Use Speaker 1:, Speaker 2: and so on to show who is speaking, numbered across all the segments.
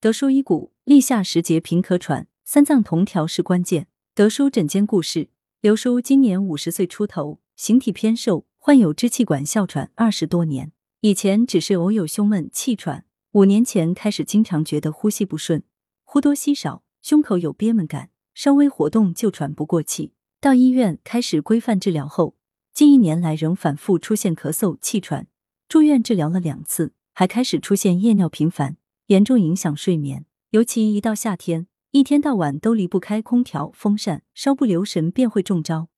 Speaker 1: 德叔医骨，立夏时节平咳喘，三脏同调是关键。德叔诊间故事：刘叔今年五十岁出头，形体偏瘦，患有支气管哮喘二十多年。以前只是偶有胸闷气喘，五年前开始经常觉得呼吸不顺，呼多吸少，胸口有憋闷感，稍微活动就喘不过气。到医院开始规范治疗后，近一年来仍反复出现咳嗽、气喘，住院治疗了两次，还开始出现夜尿频繁。严重影响睡眠，尤其一到夏天，一天到晚都离不开空调、风扇，稍不留神便会中招。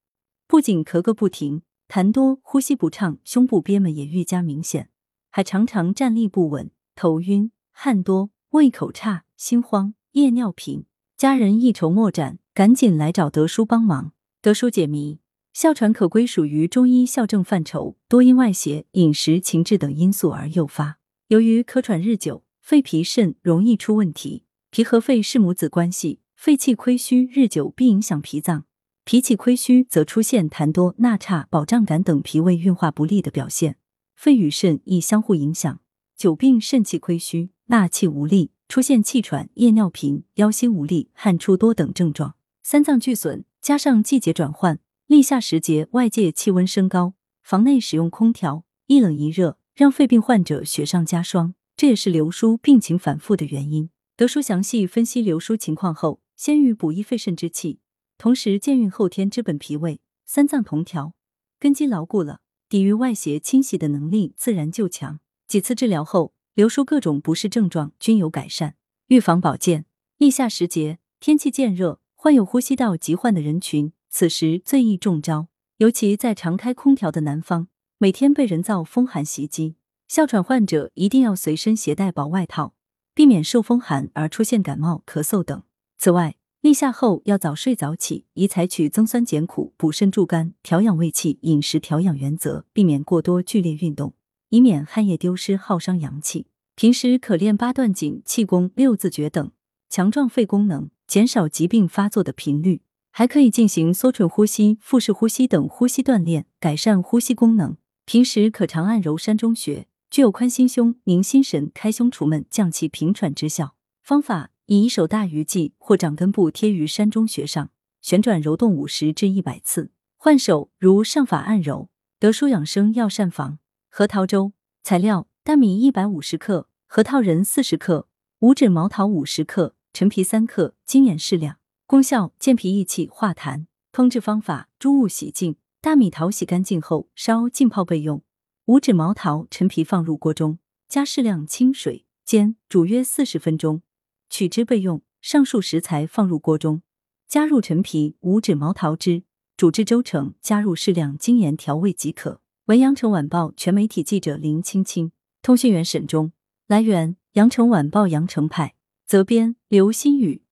Speaker 1: 不仅咳个不停，痰多、呼吸不畅，胸部憋闷也愈加明显，还常常站立不稳、头晕、汗多、胃口差、心慌、夜尿频。家人一筹莫展，赶紧来找德叔帮忙。德叔解谜：哮喘可归属于中医哮症范畴，多因外邪、饮食、情志等因素而诱发。由于咳喘日久，肺脾肾容易出问题，脾和肺是母子关系，肺气亏虚日久必影响脾脏，脾气亏虚则出现痰多、纳差、饱胀感等脾胃运化不利的表现，肺与肾亦相互影响，久病肾气亏虚，纳气无力，出现气喘、夜尿频、腰膝无力、汗出多等症状。三脏俱损，加上季节转换，立夏时节外界气温升高，房内使用空调，一冷一热，让肺病患者雪上加霜。这也是刘叔病情反复的原因。德叔详细分析刘叔情况后，先予补益肺肾之气，同时健运后天之本脾胃，三脏同调，根基牢固了，抵御外邪侵袭的能力自然就强。几次治疗后，刘叔各种不适症状均有改善。预防保健，立夏时节，天气渐热，患有呼吸道疾患的人群，此时最易中招，尤其在常开空调的南方，每天被人造风寒袭击。哮喘患者一定要随身携带薄外套，避免受风寒而出现感冒、咳嗽等。此外，立夏后要早睡早起，宜采取增酸减苦、补肾助肝、调养胃气、饮食调养原则，避免过多剧烈运动，以免汗液丢失耗伤阳气。平时可练八段锦、气功、六字诀等，强壮肺功能，减少疾病发作的频率。还可以进行缩唇呼吸、腹式呼吸等呼吸锻炼，改善呼吸功能。平时可常按揉膻中穴。具有宽心胸、宁心神、开胸除闷、降气平喘之效。方法：以一手大鱼际或掌根部贴于山中穴上，旋转揉动五十至一百次。换手如上法按揉。德舒养生药膳房核桃粥材料：大米一百五十克，核桃仁四十克，五指毛桃五十克，陈皮三克，精盐适量。功效：健脾益气、化痰。烹制方法：诸物洗净，大米淘洗干净后烧浸泡备用。五指毛桃、陈皮放入锅中，加适量清水煎煮约四十分钟，取汁备用。上述食材放入锅中，加入陈皮、五指毛桃汁，煮至粥成，加入适量精盐调味即可。文阳城晚报全媒体记者林青青，通讯员沈忠。来源：阳城晚报阳城派，责编：刘新宇。